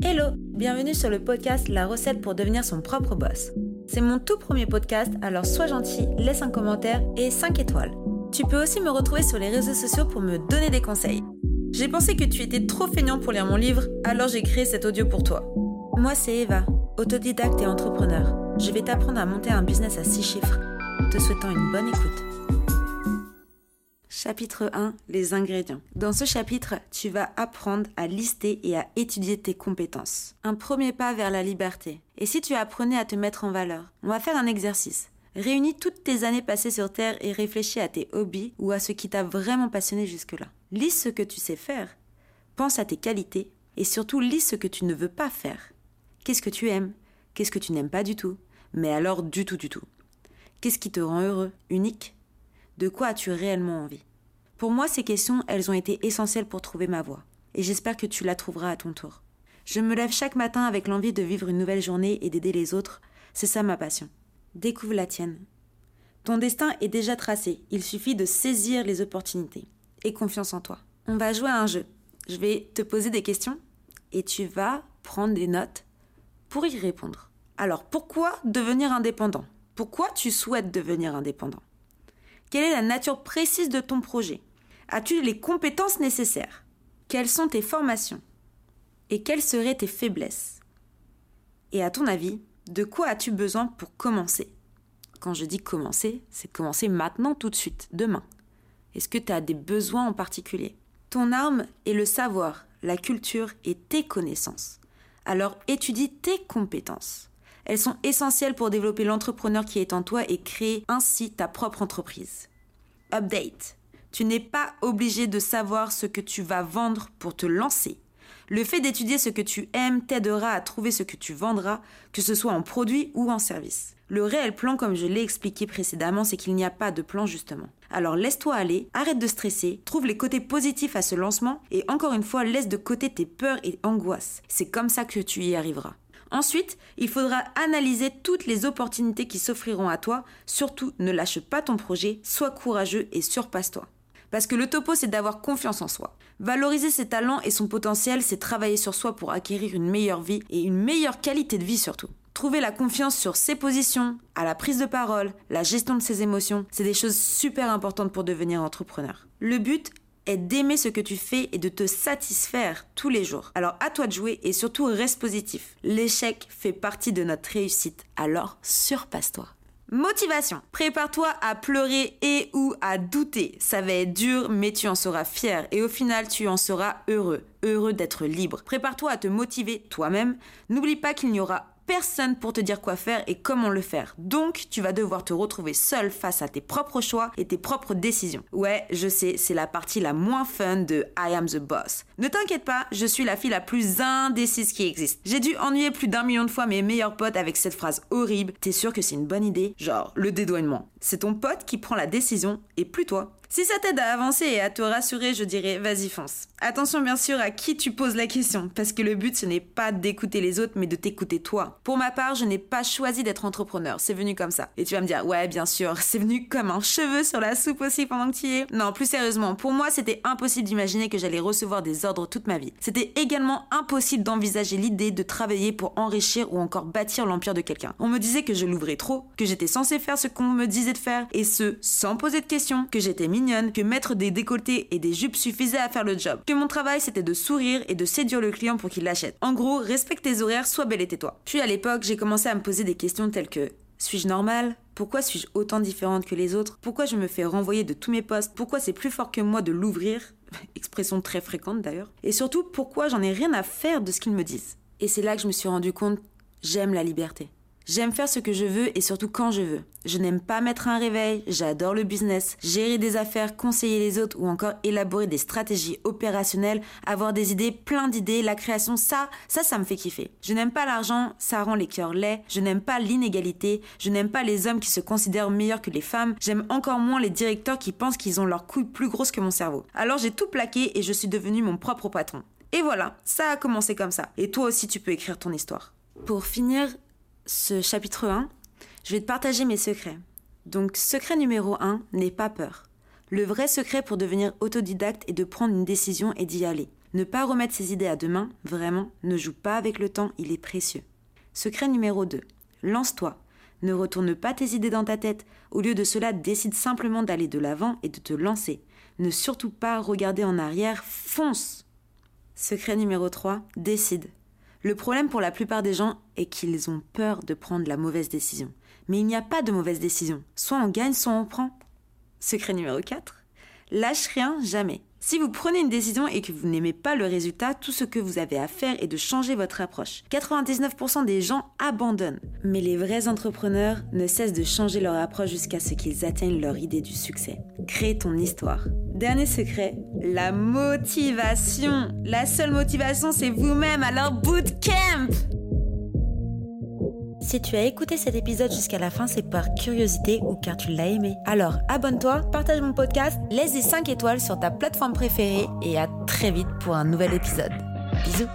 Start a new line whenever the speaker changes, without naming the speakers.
Hello, bienvenue sur le podcast La recette pour devenir son propre boss. C'est mon tout premier podcast, alors sois gentil, laisse un commentaire et 5 étoiles. Tu peux aussi me retrouver sur les réseaux sociaux pour me donner des conseils. J'ai pensé que tu étais trop feignant pour lire mon livre, alors j'ai créé cet audio pour toi. Moi c'est Eva, autodidacte et entrepreneur. Je vais t'apprendre à monter un business à 6 chiffres. Te souhaitant une bonne écoute. Chapitre 1 Les ingrédients. Dans ce chapitre, tu vas apprendre à lister et à étudier tes compétences. Un premier pas vers la liberté. Et si tu apprenais à te mettre en valeur? On va faire un exercice. Réunis toutes tes années passées sur Terre et réfléchis à tes hobbies ou à ce qui t'a vraiment passionné jusque-là. Lis ce que tu sais faire. Pense à tes qualités et surtout lis ce que tu ne veux pas faire. Qu'est-ce que tu aimes? Qu'est-ce que tu n'aimes pas du tout? Mais alors du tout du tout. Qu'est-ce qui te rend heureux, unique De quoi as-tu réellement envie? Pour moi, ces questions, elles ont été essentielles pour trouver ma voie. Et j'espère que tu la trouveras à ton tour. Je me lève chaque matin avec l'envie de vivre une nouvelle journée et d'aider les autres. C'est ça ma passion. Découvre la tienne. Ton destin est déjà tracé. Il suffit de saisir les opportunités. Et confiance en toi. On va jouer à un jeu. Je vais te poser des questions et tu vas prendre des notes pour y répondre. Alors, pourquoi devenir indépendant? Pourquoi tu souhaites devenir indépendant? Quelle est la nature précise de ton projet? As-tu les compétences nécessaires? Quelles sont tes formations? Et quelles seraient tes faiblesses? Et à ton avis, de quoi as-tu besoin pour commencer? Quand je dis commencer, c'est commencer maintenant, tout de suite, demain. Est-ce que tu as des besoins en particulier? Ton arme est le savoir, la culture et tes connaissances. Alors étudie tes compétences. Elles sont essentielles pour développer l'entrepreneur qui est en toi et créer ainsi ta propre entreprise. Update. Tu n'es pas obligé de savoir ce que tu vas vendre pour te lancer. Le fait d'étudier ce que tu aimes t'aidera à trouver ce que tu vendras, que ce soit en produit ou en service. Le réel plan, comme je l'ai expliqué précédemment, c'est qu'il n'y a pas de plan justement. Alors laisse-toi aller, arrête de stresser, trouve les côtés positifs à ce lancement et encore une fois laisse de côté tes peurs et angoisses. C'est comme ça que tu y arriveras. Ensuite, il faudra analyser toutes les opportunités qui s'offriront à toi. Surtout, ne lâche pas ton projet, sois courageux et surpasse-toi. Parce que le topo, c'est d'avoir confiance en soi. Valoriser ses talents et son potentiel, c'est travailler sur soi pour acquérir une meilleure vie et une meilleure qualité de vie surtout. Trouver la confiance sur ses positions, à la prise de parole, la gestion de ses émotions, c'est des choses super importantes pour devenir entrepreneur. Le but est d'aimer ce que tu fais et de te satisfaire tous les jours. Alors à toi de jouer et surtout reste positif. L'échec fait partie de notre réussite, alors surpasse-toi. Motivation. Prépare-toi à pleurer et ou à douter. Ça va être dur, mais tu en seras fier et au final, tu en seras heureux. Heureux d'être libre. Prépare-toi à te motiver toi-même. N'oublie pas qu'il n'y aura personne pour te dire quoi faire et comment le faire. Donc, tu vas devoir te retrouver seul face à tes propres choix et tes propres décisions. Ouais, je sais, c'est la partie la moins fun de I am the boss. Ne t'inquiète pas, je suis la fille la plus indécise qui existe. J'ai dû ennuyer plus d'un million de fois mes meilleurs potes avec cette phrase horrible. T'es sûr que c'est une bonne idée? Genre, le dédouanement. C'est ton pote qui prend la décision et plus toi. Si ça t'aide à avancer et à te rassurer, je dirais vas-y fonce. Attention bien sûr à qui tu poses la question, parce que le but ce n'est pas d'écouter les autres, mais de t'écouter toi. Pour ma part, je n'ai pas choisi d'être entrepreneur, c'est venu comme ça. Et tu vas me dire, ouais bien sûr, c'est venu comme un cheveu sur la soupe aussi pendant que tu y es. Non, plus sérieusement, pour moi c'était impossible d'imaginer que j'allais recevoir des ordres toute ma vie. C'était également impossible d'envisager l'idée de travailler pour enrichir ou encore bâtir l'empire de quelqu'un. On me disait que je l'ouvrais trop, que j'étais censé faire ce qu'on me disait de faire, et ce, sans poser de questions, que j'étais que mettre des décolletés et des jupes suffisait à faire le job, que mon travail c'était de sourire et de séduire le client pour qu'il l'achète. En gros, respecte tes horaires, sois belle et tais-toi. Puis à l'époque, j'ai commencé à me poser des questions telles que suis-je normale Pourquoi suis-je autant différente que les autres? Pourquoi je me fais renvoyer de tous mes postes? Pourquoi c'est plus fort que moi de l'ouvrir? Expression très fréquente d'ailleurs. Et surtout, pourquoi j'en ai rien à faire de ce qu'ils me disent? Et c'est là que je me suis rendu compte, j'aime la liberté. J'aime faire ce que je veux et surtout quand je veux. Je n'aime pas mettre un réveil, j'adore le business, gérer des affaires, conseiller les autres ou encore élaborer des stratégies opérationnelles, avoir des idées, plein d'idées, la création, ça, ça, ça me fait kiffer. Je n'aime pas l'argent, ça rend les cœurs laids, je n'aime pas l'inégalité, je n'aime pas les hommes qui se considèrent meilleurs que les femmes, j'aime encore moins les directeurs qui pensent qu'ils ont leur couille plus grosse que mon cerveau. Alors j'ai tout plaqué et je suis devenu mon propre patron. Et voilà, ça a commencé comme ça. Et toi aussi tu peux écrire ton histoire. Pour finir, ce chapitre 1, je vais te partager mes secrets. Donc, secret numéro 1, n'aie pas peur. Le vrai secret pour devenir autodidacte est de prendre une décision et d'y aller. Ne pas remettre ses idées à demain, vraiment, ne joue pas avec le temps, il est précieux. Secret numéro 2. Lance-toi. Ne retourne pas tes idées dans ta tête. Au lieu de cela, décide simplement d'aller de l'avant et de te lancer. Ne surtout pas regarder en arrière, fonce. Secret numéro 3. Décide. Le problème pour la plupart des gens est qu'ils ont peur de prendre la mauvaise décision. Mais il n'y a pas de mauvaise décision. Soit on gagne, soit on prend. Secret numéro 4. Lâche rien jamais. Si vous prenez une décision et que vous n'aimez pas le résultat, tout ce que vous avez à faire est de changer votre approche. 99% des gens abandonnent. Mais les vrais entrepreneurs ne cessent de changer leur approche jusqu'à ce qu'ils atteignent leur idée du succès. Crée ton histoire. Dernier secret, la motivation. La seule motivation, c'est vous-même, alors bootcamp si tu as écouté cet épisode jusqu'à la fin, c'est par curiosité ou car tu l'as aimé. Alors abonne-toi, partage mon podcast, laisse des 5 étoiles sur ta plateforme préférée et à très vite pour un nouvel épisode. Bisous